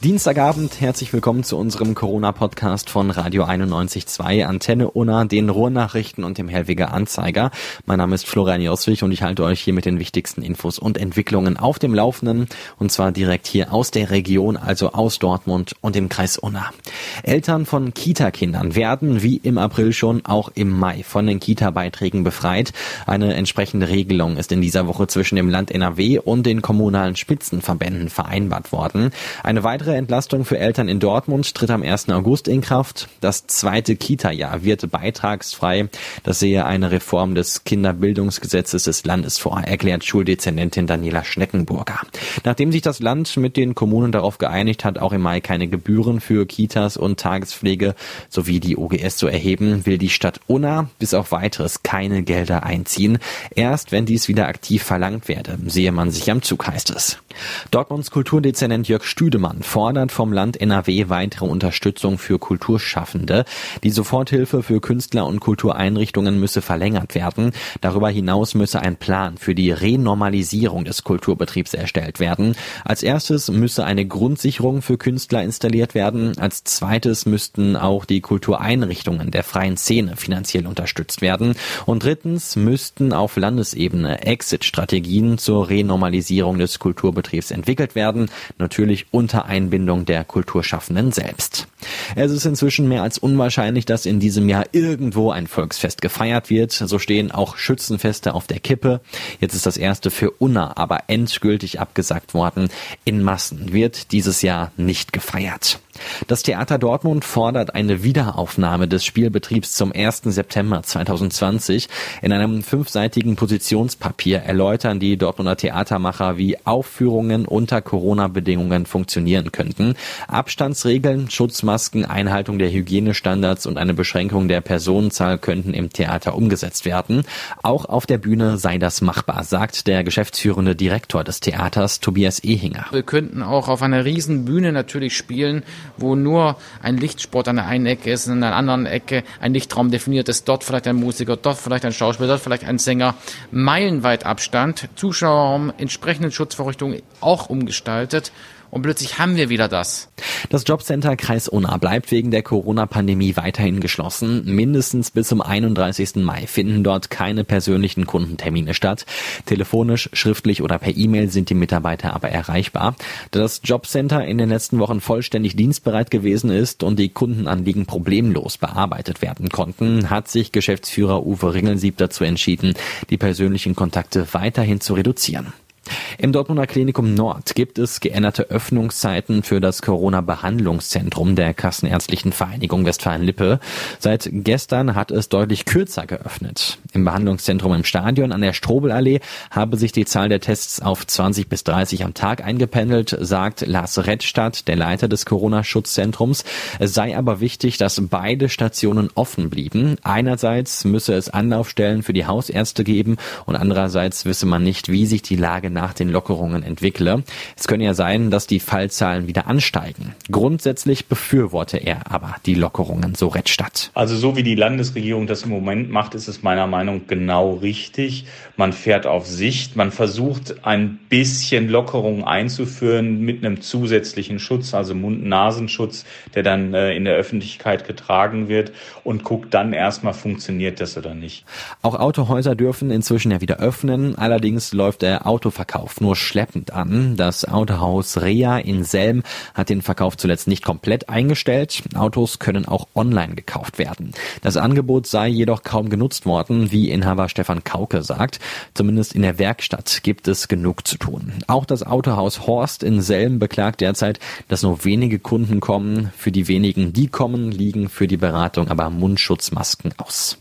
Dienstagabend, herzlich willkommen zu unserem Corona-Podcast von Radio 91.2, Antenne Unna, den Ruhrnachrichten und dem Hellwiger Anzeiger. Mein Name ist Florian Joswig und ich halte euch hier mit den wichtigsten Infos und Entwicklungen auf dem Laufenden und zwar direkt hier aus der Region, also aus Dortmund und dem Kreis Unna. Eltern von Kita-Kindern werden wie im April schon auch im Mai von den Kita-Beiträgen befreit. Eine entsprechende Regelung ist in dieser Woche zwischen dem Land NRW und den kommunalen Spitzenverbänden vereinbart worden. Eine weitere weitere Entlastung für Eltern in Dortmund tritt am 1. August in Kraft. Das zweite Kita-Jahr wird beitragsfrei. Das sehe eine Reform des Kinderbildungsgesetzes des Landes vor, erklärt Schuldezernentin Daniela Schneckenburger. Nachdem sich das Land mit den Kommunen darauf geeinigt hat, auch im Mai keine Gebühren für Kitas und Tagespflege sowie die OGS zu erheben, will die Stadt Unna bis auf weiteres keine Gelder einziehen. Erst wenn dies wieder aktiv verlangt werde, sehe man sich am Zug, heißt es. Dortmunds Kulturdezernent Jörg Stüdemann fordert vom Land NRW weitere Unterstützung für Kulturschaffende. Die Soforthilfe für Künstler und Kultureinrichtungen müsse verlängert werden. Darüber hinaus müsse ein Plan für die Renormalisierung des Kulturbetriebs erstellt werden. Als erstes müsse eine Grundsicherung für Künstler installiert werden. Als zweites müssten auch die Kultureinrichtungen der freien Szene finanziell unterstützt werden. Und drittens müssten auf Landesebene Exit-Strategien zur Renormalisierung des Kulturbetriebs entwickelt werden. Natürlich unter Einbindung Einbindung der Kulturschaffenden selbst. Es ist inzwischen mehr als unwahrscheinlich, dass in diesem Jahr irgendwo ein Volksfest gefeiert wird. So stehen auch Schützenfeste auf der Kippe. Jetzt ist das erste für Unna aber endgültig abgesagt worden. In Massen wird dieses Jahr nicht gefeiert. Das Theater Dortmund fordert eine Wiederaufnahme des Spielbetriebs zum 1. September 2020. In einem fünfseitigen Positionspapier erläutern die Dortmunder Theatermacher, wie Aufführungen unter Corona-Bedingungen funktionieren könnten. Abstandsregeln, Schutzmasken, Einhaltung der Hygienestandards und eine Beschränkung der Personenzahl könnten im Theater umgesetzt werden. Auch auf der Bühne sei das machbar, sagt der geschäftsführende Direktor des Theaters, Tobias Ehinger. Wir könnten auch auf einer riesen Bühne natürlich spielen wo nur ein Lichtsport an der einen Ecke ist, und an der anderen Ecke ein Lichtraum definiert ist, dort vielleicht ein Musiker, dort vielleicht ein Schauspieler, dort vielleicht ein Sänger, meilenweit Abstand, Zuschauerraum, entsprechenden Schutzvorrichtungen auch umgestaltet und plötzlich haben wir wieder das. Das Jobcenter Kreis Unna bleibt wegen der Corona-Pandemie weiterhin geschlossen. Mindestens bis zum 31. Mai finden dort keine persönlichen Kundentermine statt. Telefonisch, schriftlich oder per E-Mail sind die Mitarbeiter aber erreichbar. Da das Jobcenter in den letzten Wochen vollständig dienstbereit gewesen ist und die Kundenanliegen problemlos bearbeitet werden konnten, hat sich Geschäftsführer Uwe Ringelsieb dazu entschieden, die persönlichen Kontakte weiterhin zu reduzieren. Im Dortmunder Klinikum Nord gibt es geänderte Öffnungszeiten für das Corona-Behandlungszentrum der Kassenärztlichen Vereinigung Westfalen-Lippe. Seit gestern hat es deutlich kürzer geöffnet. Im Behandlungszentrum im Stadion an der Strobelallee habe sich die Zahl der Tests auf 20 bis 30 am Tag eingependelt, sagt Lars Rettstadt, der Leiter des Corona-Schutzzentrums. Es sei aber wichtig, dass beide Stationen offen blieben. Einerseits müsse es Anlaufstellen für die Hausärzte geben und andererseits wisse man nicht, wie sich die Lage nach den Lockerungen entwickle. Es könne ja sein, dass die Fallzahlen wieder ansteigen. Grundsätzlich befürworte er aber die Lockerungen, so Rettstadt. Also so wie die Landesregierung das im Moment macht, ist es meiner Meinung genau richtig. Man fährt auf Sicht, man versucht ein bisschen Lockerungen einzuführen mit einem zusätzlichen Schutz, also Mund-Nasenschutz, der dann äh, in der Öffentlichkeit getragen wird und guckt dann erstmal, funktioniert das oder nicht. Auch Autohäuser dürfen inzwischen ja wieder öffnen. Allerdings läuft der Autoverkehr Verkauf nur schleppend an. Das Autohaus Rea in Selm hat den Verkauf zuletzt nicht komplett eingestellt. Autos können auch online gekauft werden. Das Angebot sei jedoch kaum genutzt worden, wie Inhaber Stefan Kauke sagt. Zumindest in der Werkstatt gibt es genug zu tun. Auch das Autohaus Horst in Selm beklagt derzeit, dass nur wenige Kunden kommen. Für die wenigen, die kommen, liegen für die Beratung aber Mundschutzmasken aus.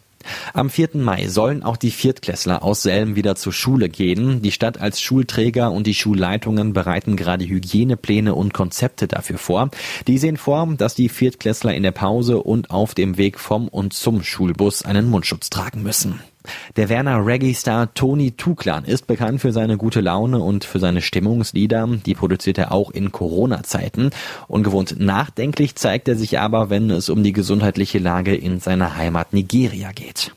Am 4. Mai sollen auch die Viertklässler aus Selm wieder zur Schule gehen. Die Stadt als Schulträger und die Schulleitungen bereiten gerade Hygienepläne und Konzepte dafür vor. Die sehen vor, dass die Viertklässler in der Pause und auf dem Weg vom und zum Schulbus einen Mundschutz tragen müssen. Der Werner Reggae-Star Tony Tuklan ist bekannt für seine gute Laune und für seine Stimmungslieder. Die produziert er auch in Corona-Zeiten. Ungewohnt nachdenklich zeigt er sich aber, wenn es um die gesundheitliche Lage in seiner Heimat Nigeria geht.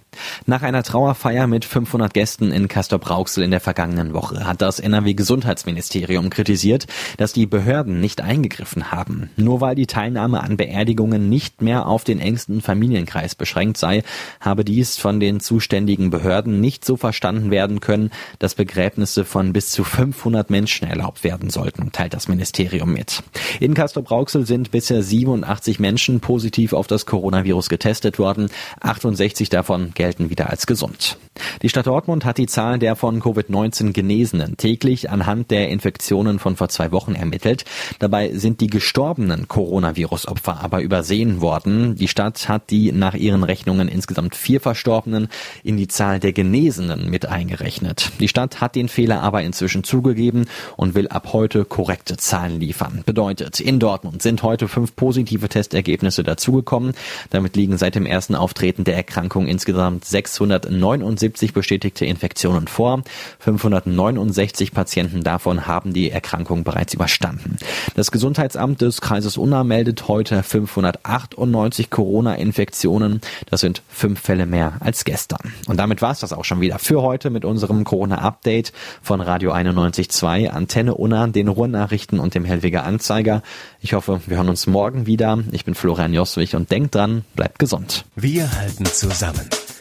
Nach einer Trauerfeier mit 500 Gästen in Castor-Brauxel in der vergangenen Woche hat das NRW-Gesundheitsministerium kritisiert, dass die Behörden nicht eingegriffen haben. Nur weil die Teilnahme an Beerdigungen nicht mehr auf den engsten Familienkreis beschränkt sei, habe dies von den zuständigen Behörden nicht so verstanden werden können, dass Begräbnisse von bis zu 500 Menschen erlaubt werden sollten, teilt das Ministerium mit. In Castor-Brauxel sind bisher 87 Menschen positiv auf das Coronavirus getestet worden, 68 davon gelten wieder als gesund. Die Stadt Dortmund hat die Zahl der von Covid-19 Genesenen täglich anhand der Infektionen von vor zwei Wochen ermittelt. Dabei sind die gestorbenen Coronavirus-Opfer aber übersehen worden. Die Stadt hat die nach ihren Rechnungen insgesamt vier Verstorbenen in die Zahl der Genesenen mit eingerechnet. Die Stadt hat den Fehler aber inzwischen zugegeben und will ab heute korrekte Zahlen liefern. Bedeutet, in Dortmund sind heute fünf positive Testergebnisse dazugekommen. Damit liegen seit dem ersten Auftreten der Erkrankung insgesamt insgesamt 679 bestätigte Infektionen vor. 569 Patienten davon haben die Erkrankung bereits überstanden. Das Gesundheitsamt des Kreises Unna meldet heute 598 Corona-Infektionen. Das sind fünf Fälle mehr als gestern. Und damit war es das auch schon wieder für heute mit unserem Corona-Update von Radio 91.2, Antenne Unna, den Ruhrnachrichten und dem Hellwiger Anzeiger. Ich hoffe, wir hören uns morgen wieder. Ich bin Florian Joswig und denkt dran, bleibt gesund. Wir halten zusammen.